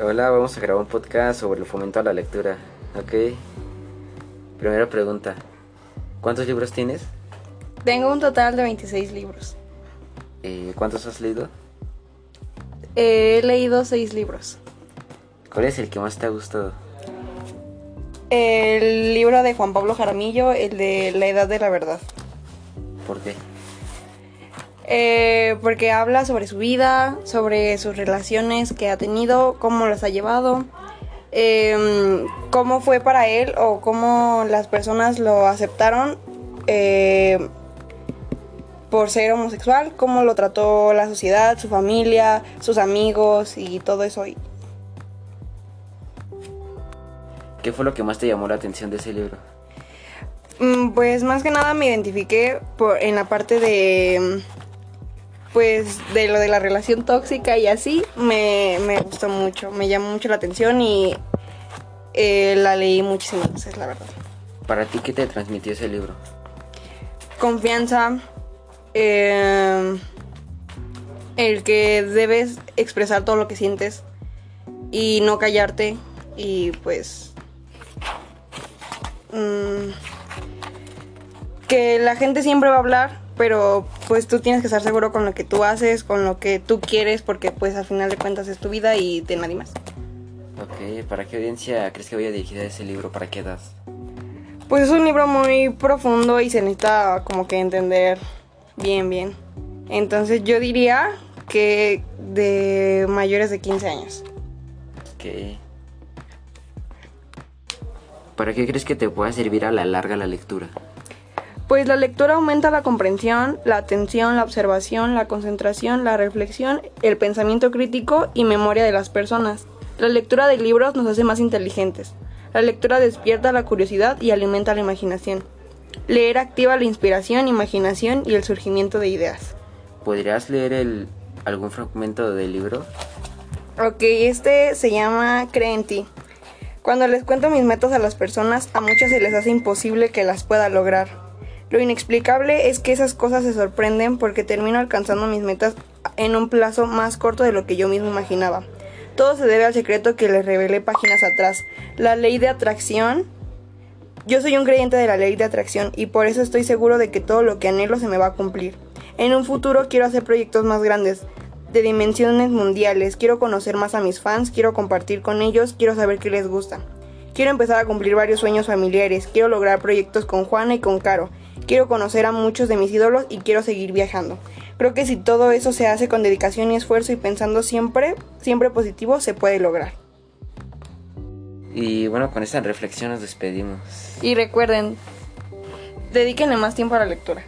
Hola, vamos a grabar un podcast sobre el fomento a la lectura. Ok. Primera pregunta. ¿Cuántos libros tienes? Tengo un total de 26 libros. Eh, ¿Cuántos has leído? He leído 6 libros. ¿Cuál es el que más te ha gustado? El libro de Juan Pablo Jaramillo, el de La Edad de la Verdad. ¿Por qué? Eh, porque habla sobre su vida, sobre sus relaciones que ha tenido, cómo las ha llevado, eh, cómo fue para él o cómo las personas lo aceptaron eh, por ser homosexual, cómo lo trató la sociedad, su familia, sus amigos y todo eso. ¿Qué fue lo que más te llamó la atención de ese libro? Mm, Pues más que nada me identifiqué por, en la parte de pues de lo de la relación tóxica y así me, me gustó mucho, me llamó mucho la atención y eh, la leí muchísimas veces, la verdad. ¿Para ti qué te transmitió ese libro? Confianza, eh, el que debes expresar todo lo que sientes y no callarte y pues mm, que la gente siempre va a hablar pero pues tú tienes que estar seguro con lo que tú haces, con lo que tú quieres, porque pues al final de cuentas es tu vida y de nadie más. Ok, ¿para qué audiencia crees que voy a dirigir ese libro? ¿Para qué edad? Pues es un libro muy profundo y se necesita como que entender bien, bien. Entonces yo diría que de mayores de 15 años. Ok. ¿Para qué crees que te pueda servir a la larga la lectura? Pues la lectura aumenta la comprensión, la atención, la observación, la concentración, la reflexión, el pensamiento crítico y memoria de las personas. La lectura de libros nos hace más inteligentes. La lectura despierta la curiosidad y alimenta la imaginación. Leer activa la inspiración, imaginación y el surgimiento de ideas. ¿Podrías leer el, algún fragmento del libro? Ok, este se llama Cree en ti. Cuando les cuento mis metas a las personas, a muchas se les hace imposible que las pueda lograr. Lo inexplicable es que esas cosas se sorprenden porque termino alcanzando mis metas en un plazo más corto de lo que yo mismo imaginaba. Todo se debe al secreto que les revelé páginas atrás. La ley de atracción. Yo soy un creyente de la ley de atracción y por eso estoy seguro de que todo lo que anhelo se me va a cumplir. En un futuro quiero hacer proyectos más grandes, de dimensiones mundiales, quiero conocer más a mis fans, quiero compartir con ellos, quiero saber qué les gusta. Quiero empezar a cumplir varios sueños familiares, quiero lograr proyectos con Juana y con Caro, quiero conocer a muchos de mis ídolos y quiero seguir viajando. Creo que si todo eso se hace con dedicación y esfuerzo y pensando siempre, siempre positivo, se puede lograr. Y bueno, con esta reflexión nos despedimos. Y recuerden, dedíquenle más tiempo a la lectura.